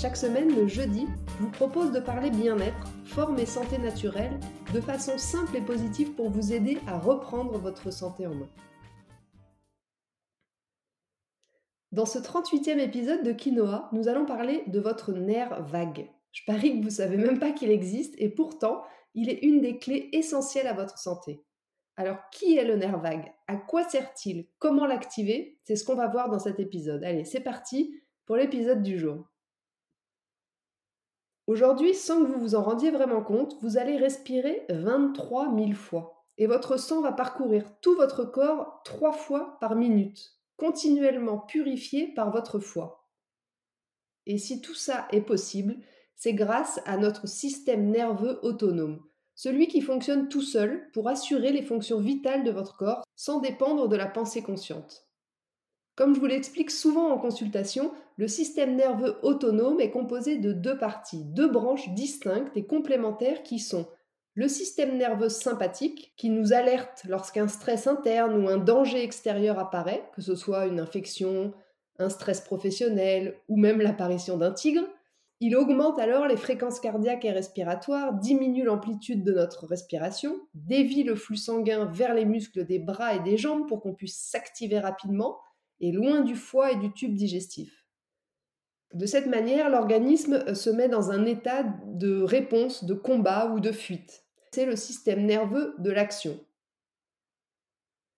Chaque semaine, le jeudi, je vous propose de parler bien-être, forme et santé naturelle de façon simple et positive pour vous aider à reprendre votre santé en main. Dans ce 38e épisode de Quinoa, nous allons parler de votre nerf vague. Je parie que vous ne savez même pas qu'il existe et pourtant, il est une des clés essentielles à votre santé. Alors, qui est le nerf vague? À quoi sert-il? Comment l'activer? C'est ce qu'on va voir dans cet épisode. Allez, c'est parti pour l'épisode du jour. Aujourd'hui, sans que vous vous en rendiez vraiment compte, vous allez respirer 23 000 fois. Et votre sang va parcourir tout votre corps trois fois par minute, continuellement purifié par votre foie. Et si tout ça est possible, c'est grâce à notre système nerveux autonome, celui qui fonctionne tout seul pour assurer les fonctions vitales de votre corps sans dépendre de la pensée consciente. Comme je vous l'explique souvent en consultation, le système nerveux autonome est composé de deux parties, deux branches distinctes et complémentaires qui sont le système nerveux sympathique, qui nous alerte lorsqu'un stress interne ou un danger extérieur apparaît, que ce soit une infection, un stress professionnel ou même l'apparition d'un tigre. Il augmente alors les fréquences cardiaques et respiratoires, diminue l'amplitude de notre respiration, dévie le flux sanguin vers les muscles des bras et des jambes pour qu'on puisse s'activer rapidement, et loin du foie et du tube digestif. De cette manière, l'organisme euh, se met dans un état de réponse, de combat ou de fuite. C'est le système nerveux de l'action.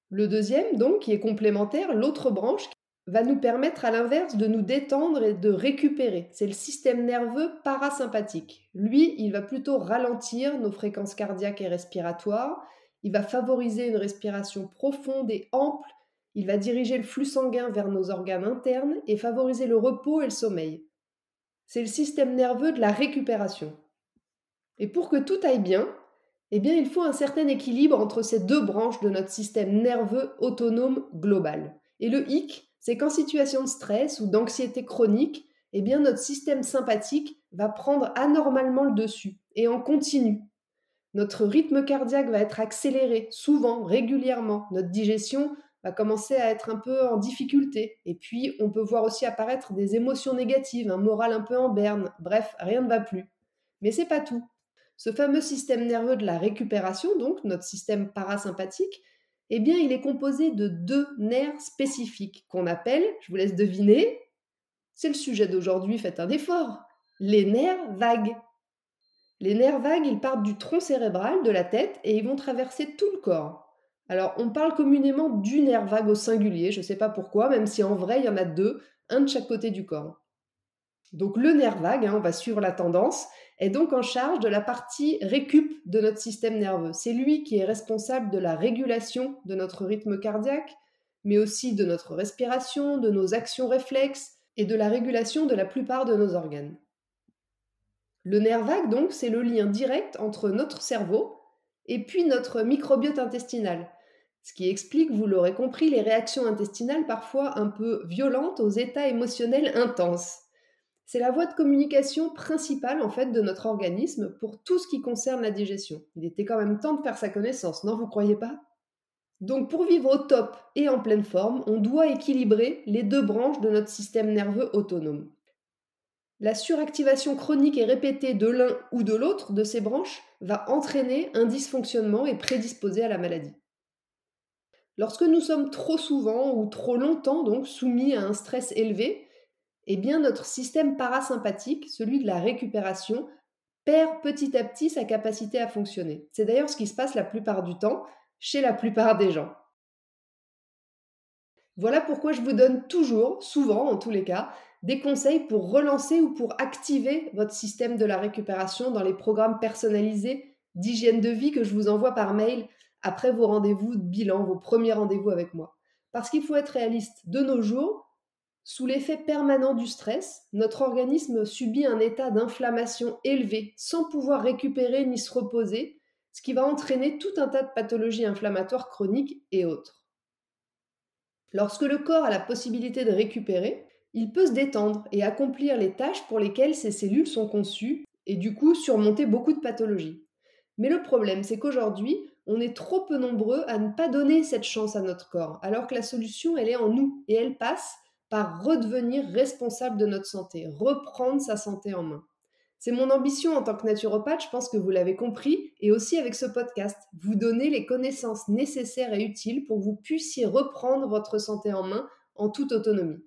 Le deuxième, donc, qui est complémentaire, l'autre branche, va nous permettre à l'inverse de nous détendre et de récupérer. C'est le système nerveux parasympathique. Lui, il va plutôt ralentir nos fréquences cardiaques et respiratoires, il va favoriser une respiration profonde et ample il va diriger le flux sanguin vers nos organes internes et favoriser le repos et le sommeil. C'est le système nerveux de la récupération. Et pour que tout aille bien, eh bien, il faut un certain équilibre entre ces deux branches de notre système nerveux autonome global. Et le hic, c'est qu'en situation de stress ou d'anxiété chronique, eh bien, notre système sympathique va prendre anormalement le dessus et en continu. Notre rythme cardiaque va être accéléré, souvent, régulièrement. Notre digestion va commencer à être un peu en difficulté. Et puis, on peut voir aussi apparaître des émotions négatives, un moral un peu en berne. Bref, rien ne va plus. Mais c'est pas tout. Ce fameux système nerveux de la récupération, donc notre système parasympathique, eh bien, il est composé de deux nerfs spécifiques qu'on appelle, je vous laisse deviner, c'est le sujet d'aujourd'hui, faites un effort, les nerfs vagues. Les nerfs vagues, ils partent du tronc cérébral, de la tête, et ils vont traverser tout le corps. Alors, on parle communément du nerf vague au singulier, je ne sais pas pourquoi, même si en vrai, il y en a deux, un de chaque côté du corps. Donc, le nerf vague, hein, on va suivre la tendance, est donc en charge de la partie récup de notre système nerveux. C'est lui qui est responsable de la régulation de notre rythme cardiaque, mais aussi de notre respiration, de nos actions réflexes et de la régulation de la plupart de nos organes. Le nerf vague, donc, c'est le lien direct entre notre cerveau et puis notre microbiote intestinal, ce qui explique, vous l'aurez compris, les réactions intestinales parfois un peu violentes aux états émotionnels intenses. C'est la voie de communication principale en fait de notre organisme pour tout ce qui concerne la digestion. Il était quand même temps de faire sa connaissance, non vous croyez pas? Donc pour vivre au top et en pleine forme, on doit équilibrer les deux branches de notre système nerveux autonome. La suractivation chronique et répétée de l'un ou de l'autre de ces branches va entraîner un dysfonctionnement et prédisposer à la maladie. Lorsque nous sommes trop souvent ou trop longtemps donc soumis à un stress élevé, eh bien notre système parasympathique, celui de la récupération, perd petit à petit sa capacité à fonctionner. C'est d'ailleurs ce qui se passe la plupart du temps chez la plupart des gens. Voilà pourquoi je vous donne toujours, souvent en tous les cas, des conseils pour relancer ou pour activer votre système de la récupération dans les programmes personnalisés d'hygiène de vie que je vous envoie par mail après vos rendez-vous de bilan, vos premiers rendez-vous avec moi. Parce qu'il faut être réaliste, de nos jours, Sous l'effet permanent du stress, notre organisme subit un état d'inflammation élevé sans pouvoir récupérer ni se reposer, ce qui va entraîner tout un tas de pathologies inflammatoires chroniques et autres. Lorsque le corps a la possibilité de récupérer, il peut se détendre et accomplir les tâches pour lesquelles ses cellules sont conçues et du coup surmonter beaucoup de pathologies. Mais le problème, c'est qu'aujourd'hui, on est trop peu nombreux à ne pas donner cette chance à notre corps, alors que la solution, elle est en nous et elle passe par redevenir responsable de notre santé, reprendre sa santé en main. C'est mon ambition en tant que naturopathe, je pense que vous l'avez compris, et aussi avec ce podcast, vous donner les connaissances nécessaires et utiles pour que vous puissiez reprendre votre santé en main en toute autonomie.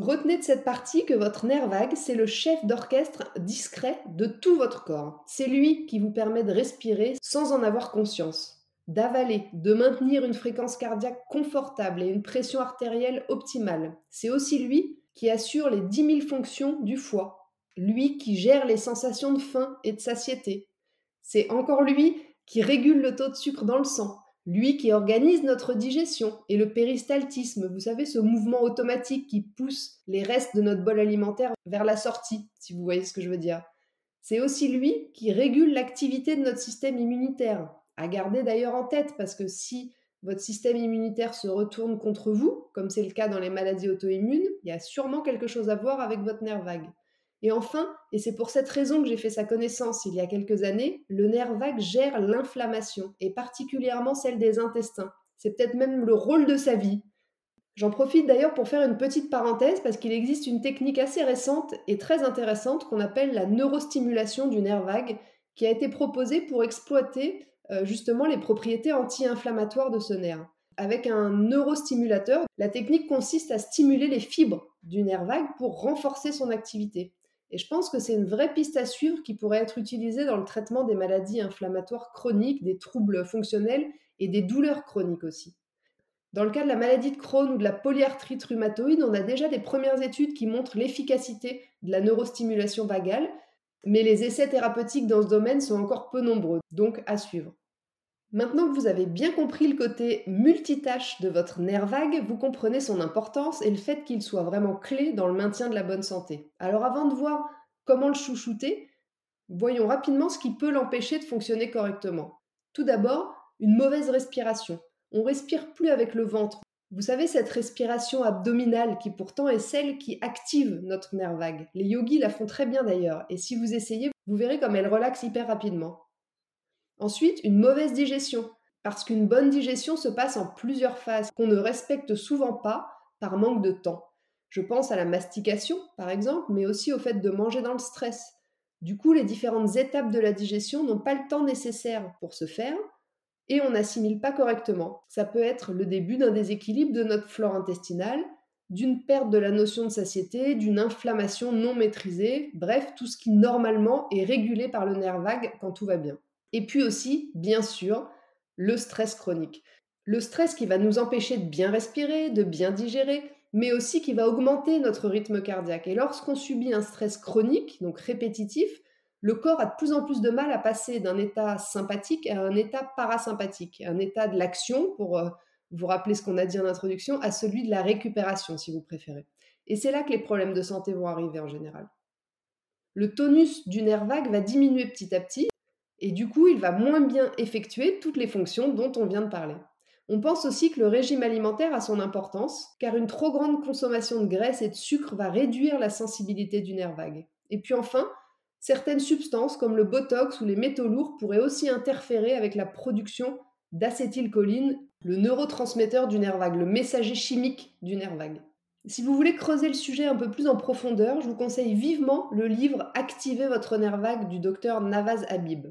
Retenez de cette partie que votre nerf vague, c'est le chef d'orchestre discret de tout votre corps. C'est lui qui vous permet de respirer sans en avoir conscience, d'avaler, de maintenir une fréquence cardiaque confortable et une pression artérielle optimale. C'est aussi lui qui assure les 10 000 fonctions du foie, lui qui gère les sensations de faim et de satiété. C'est encore lui qui régule le taux de sucre dans le sang, lui qui organise notre digestion et le péristaltisme, vous savez, ce mouvement automatique qui pousse les restes de notre bol alimentaire vers la sortie, si vous voyez ce que je veux dire. C'est aussi lui qui régule l'activité de notre système immunitaire, à garder d'ailleurs en tête, parce que si votre système immunitaire se retourne contre vous, comme c'est le cas dans les maladies auto-immunes, il y a sûrement quelque chose à voir avec votre nerf vague. Et enfin, et c'est pour cette raison que j'ai fait sa connaissance il y a quelques années, le nerf vague gère l'inflammation, et particulièrement celle des intestins. C'est peut-être même le rôle de sa vie. J'en profite d'ailleurs pour faire une petite parenthèse parce qu'il existe une technique assez récente et très intéressante qu'on appelle la neurostimulation du nerf vague, qui a été proposée pour exploiter euh, justement les propriétés anti-inflammatoires de ce nerf. Avec un neurostimulateur, la technique consiste à stimuler les fibres du nerf vague pour renforcer son activité. Et je pense que c'est une vraie piste à suivre qui pourrait être utilisée dans le traitement des maladies inflammatoires chroniques, des troubles fonctionnels et des douleurs chroniques aussi. Dans le cas de la maladie de Crohn ou de la polyarthrite rhumatoïde, on a déjà des premières études qui montrent l'efficacité de la neurostimulation vagale, mais les essais thérapeutiques dans ce domaine sont encore peu nombreux, donc à suivre. Maintenant que vous avez bien compris le côté multitâche de votre nerf vague, vous comprenez son importance et le fait qu'il soit vraiment clé dans le maintien de la bonne santé. Alors avant de voir comment le chouchouter, voyons rapidement ce qui peut l'empêcher de fonctionner correctement. Tout d'abord, une mauvaise respiration. On respire plus avec le ventre. Vous savez, cette respiration abdominale qui pourtant est celle qui active notre nerf vague. Les yogis la font très bien d'ailleurs, et si vous essayez, vous verrez comme elle relaxe hyper rapidement. Ensuite, une mauvaise digestion, parce qu'une bonne digestion se passe en plusieurs phases qu'on ne respecte souvent pas par manque de temps. Je pense à la mastication, par exemple, mais aussi au fait de manger dans le stress. Du coup, les différentes étapes de la digestion n'ont pas le temps nécessaire pour se faire et on n'assimile pas correctement. Ça peut être le début d'un déséquilibre de notre flore intestinale, d'une perte de la notion de satiété, d'une inflammation non maîtrisée, bref, tout ce qui normalement est régulé par le nerf vague quand tout va bien. Et puis aussi, bien sûr, le stress chronique. Le stress qui va nous empêcher de bien respirer, de bien digérer, mais aussi qui va augmenter notre rythme cardiaque. Et lorsqu'on subit un stress chronique, donc répétitif, le corps a de plus en plus de mal à passer d'un état sympathique à un état parasympathique, un état de l'action, pour euh, vous rappeler ce qu'on a dit en introduction, à celui de la récupération, si vous préférez. Et c'est là que les problèmes de santé vont arriver en général. Le tonus du nerf vague va diminuer petit à petit, et du coup, il va moins bien effectuer toutes les fonctions dont on vient de parler. On pense aussi que le régime alimentaire a son importance, car une trop grande consommation de graisse et de sucre va réduire la sensibilité du nerf vague. Et puis enfin, certaines substances comme le botox ou les métaux lourds pourraient aussi interférer avec la production d'acétylcholine, le neurotransmetteur du nerf vague, le messager chimique du nerf vague. Si vous voulez creuser le sujet un peu plus en profondeur, je vous conseille vivement le livre Activez votre nerf vague du docteur Navaz Habib.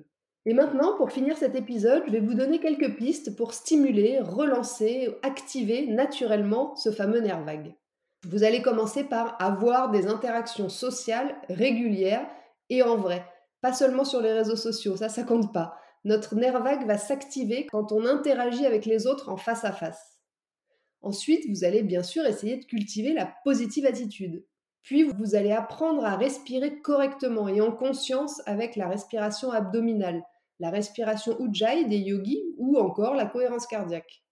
Et maintenant, pour finir cet épisode, je vais vous donner quelques pistes pour stimuler, relancer, activer naturellement ce fameux nerf vague. Vous allez commencer par avoir des interactions sociales régulières et en vrai, pas seulement sur les réseaux sociaux, ça ça compte pas. Notre nerf vague va s'activer quand on interagit avec les autres en face à face. Ensuite, vous allez bien sûr essayer de cultiver la positive attitude. Puis vous allez apprendre à respirer correctement et en conscience avec la respiration abdominale la respiration Ujjayi des yogis ou encore la cohérence cardiaque.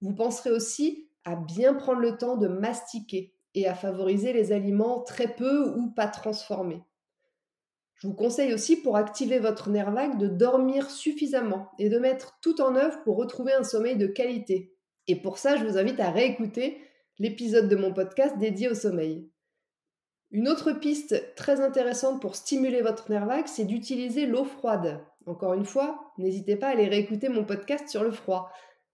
Vous penserez aussi à bien prendre le temps de mastiquer et à favoriser les aliments très peu ou pas transformés. Je vous conseille aussi pour activer votre nerf vague de dormir suffisamment et de mettre tout en œuvre pour retrouver un sommeil de qualité. Et pour ça, je vous invite à réécouter l'épisode de mon podcast dédié au sommeil. Une autre piste très intéressante pour stimuler votre nerf vague, c'est d'utiliser l'eau froide. Encore une fois, n'hésitez pas à aller réécouter mon podcast sur le froid.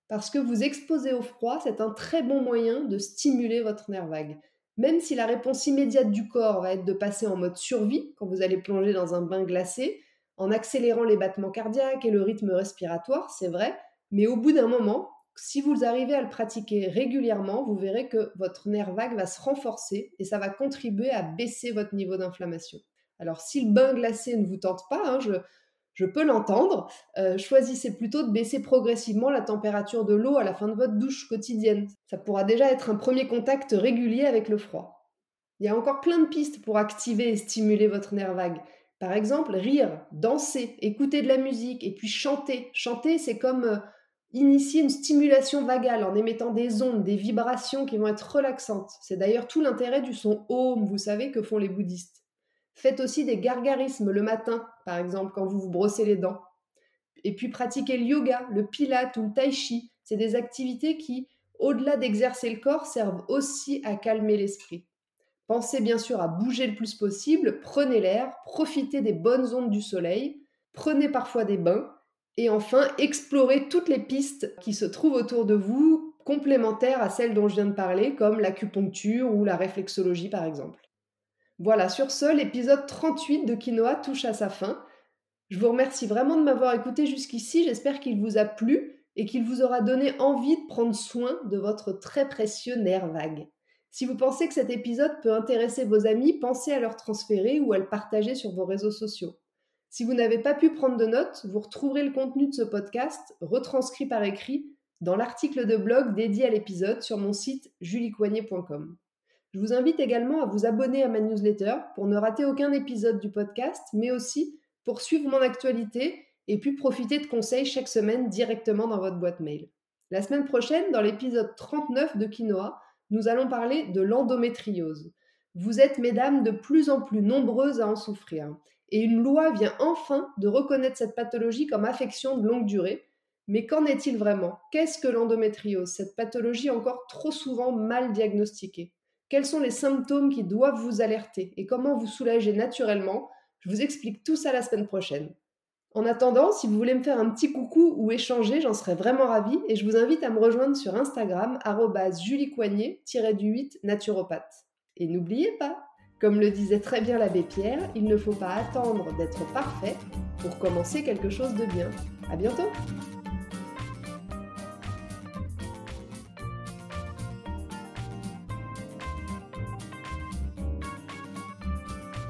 Parce que vous exposer au froid, c'est un très bon moyen de stimuler votre nerf vague. Même si la réponse immédiate du corps va être de passer en mode survie quand vous allez plonger dans un bain glacé, en accélérant les battements cardiaques et le rythme respiratoire, c'est vrai, mais au bout d'un moment, si vous arrivez à le pratiquer régulièrement, vous verrez que votre nerf vague va se renforcer et ça va contribuer à baisser votre niveau d'inflammation. Alors si le bain glacé ne vous tente pas, hein, je, je peux l'entendre, euh, choisissez plutôt de baisser progressivement la température de l'eau à la fin de votre douche quotidienne. Ça pourra déjà être un premier contact régulier avec le froid. Il y a encore plein de pistes pour activer et stimuler votre nerf vague. Par exemple, rire, danser, écouter de la musique et puis chanter. Chanter, c'est comme euh, initier une stimulation vagale en émettant des ondes, des vibrations qui vont être relaxantes. C'est d'ailleurs tout l'intérêt du son Om, vous savez, que font les bouddhistes. Faites aussi des gargarismes le matin, par exemple, quand vous vous brossez les dents. Et puis pratiquez le yoga, le pilate ou le tai chi. C'est des activités qui, au-delà d'exercer le corps, servent aussi à calmer l'esprit. Pensez bien sûr à bouger le plus possible, prenez l'air, profitez des bonnes ondes du soleil, prenez parfois des bains, et enfin explorez toutes les pistes qui se trouvent autour de vous, complémentaires à celles dont je viens de parler, comme l'acupuncture ou la réflexologie par exemple. Voilà, sur ce, l'épisode 38 de Quinoa touche à sa fin. Je vous remercie vraiment de m'avoir écouté jusqu'ici. J'espère qu'il vous a plu et qu'il vous aura donné envie de prendre soin de votre très précieux nerf vague. Si vous pensez que cet épisode peut intéresser vos amis, pensez à leur transférer ou à le partager sur vos réseaux sociaux. Si vous n'avez pas pu prendre de notes, vous retrouverez le contenu de ce podcast, retranscrit par écrit, dans l'article de blog dédié à l'épisode sur mon site juliecoignet.com. Je vous invite également à vous abonner à ma newsletter pour ne rater aucun épisode du podcast, mais aussi pour suivre mon actualité et puis profiter de conseils chaque semaine directement dans votre boîte mail. La semaine prochaine, dans l'épisode 39 de Quinoa, nous allons parler de l'endométriose. Vous êtes, mesdames, de plus en plus nombreuses à en souffrir. Et une loi vient enfin de reconnaître cette pathologie comme affection de longue durée. Mais qu'en est-il vraiment? Qu'est-ce que l'endométriose? Cette pathologie encore trop souvent mal diagnostiquée. Quels sont les symptômes qui doivent vous alerter et comment vous soulager naturellement Je vous explique tout ça la semaine prochaine. En attendant, si vous voulez me faire un petit coucou ou échanger, j'en serais vraiment ravie et je vous invite à me rejoindre sur Instagram juliecoignet-du8 naturopathe. Et n'oubliez pas, comme le disait très bien l'abbé Pierre, il ne faut pas attendre d'être parfait pour commencer quelque chose de bien. À bientôt!